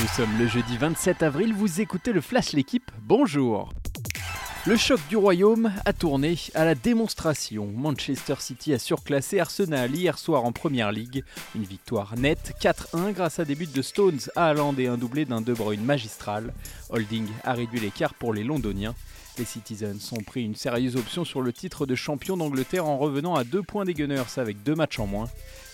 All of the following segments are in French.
Nous sommes le jeudi 27 avril, vous écoutez le Flash L'équipe, bonjour le choc du royaume a tourné à la démonstration. Manchester City a surclassé Arsenal hier soir en Première League. Une victoire nette, 4-1 grâce à des buts de Stones, Haaland et un doublé d'un De Bruyne magistral. Holding a réduit l'écart pour les Londoniens. Les Citizens ont pris une sérieuse option sur le titre de champion d'Angleterre en revenant à deux points des Gunners avec deux matchs en moins.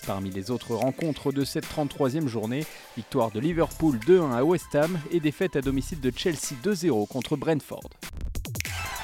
Parmi les autres rencontres de cette 33e journée, victoire de Liverpool 2-1 à West Ham et défaite à domicile de Chelsea 2-0 contre Brentford.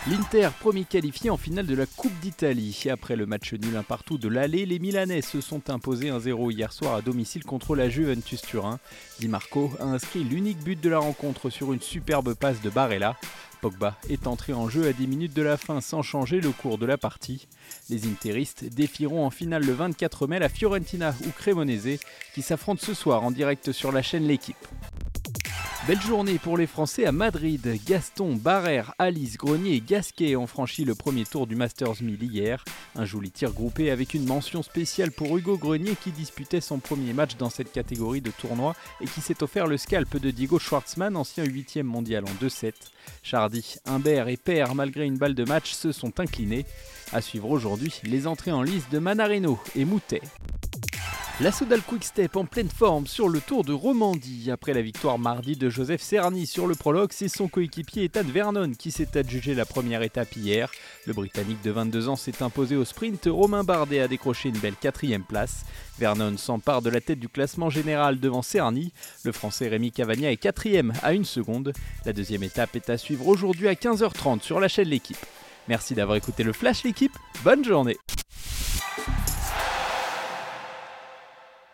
L'Inter, premier qualifié en finale de la Coupe d'Italie. Après le match nul un partout de l'aller, les Milanais se sont imposés 1-0 hier soir à domicile contre la Juventus Turin. Di Marco a inscrit l'unique but de la rencontre sur une superbe passe de Barella. Pogba est entré en jeu à 10 minutes de la fin sans changer le cours de la partie. Les Interistes défieront en finale le 24 mai la Fiorentina ou Cremonese qui s'affrontent ce soir en direct sur la chaîne L'équipe. Belle journée pour les Français à Madrid. Gaston, Barrère, Alice, Grenier et Gasquet ont franchi le premier tour du Masters 1000 hier. Un joli tir groupé avec une mention spéciale pour Hugo Grenier qui disputait son premier match dans cette catégorie de tournoi et qui s'est offert le scalp de Diego Schwartzmann, ancien 8 mondial en 2-7. Chardy, Humbert et Père, malgré une balle de match, se sont inclinés. À suivre aujourd'hui les entrées en lice de Manarino et Moutet. La Soudal Quickstep en pleine forme sur le Tour de Romandie. Après la victoire mardi de Joseph Cerny sur le prologue, c'est son coéquipier Ethan Vernon qui s'est adjugé la première étape hier. Le Britannique de 22 ans s'est imposé au sprint. Romain Bardet a décroché une belle quatrième place. Vernon s'empare de la tête du classement général devant Cerny. Le Français Rémi Cavagna est quatrième à une seconde. La deuxième étape est à suivre aujourd'hui à 15h30 sur la chaîne L'équipe. Merci d'avoir écouté le Flash L'équipe. Bonne journée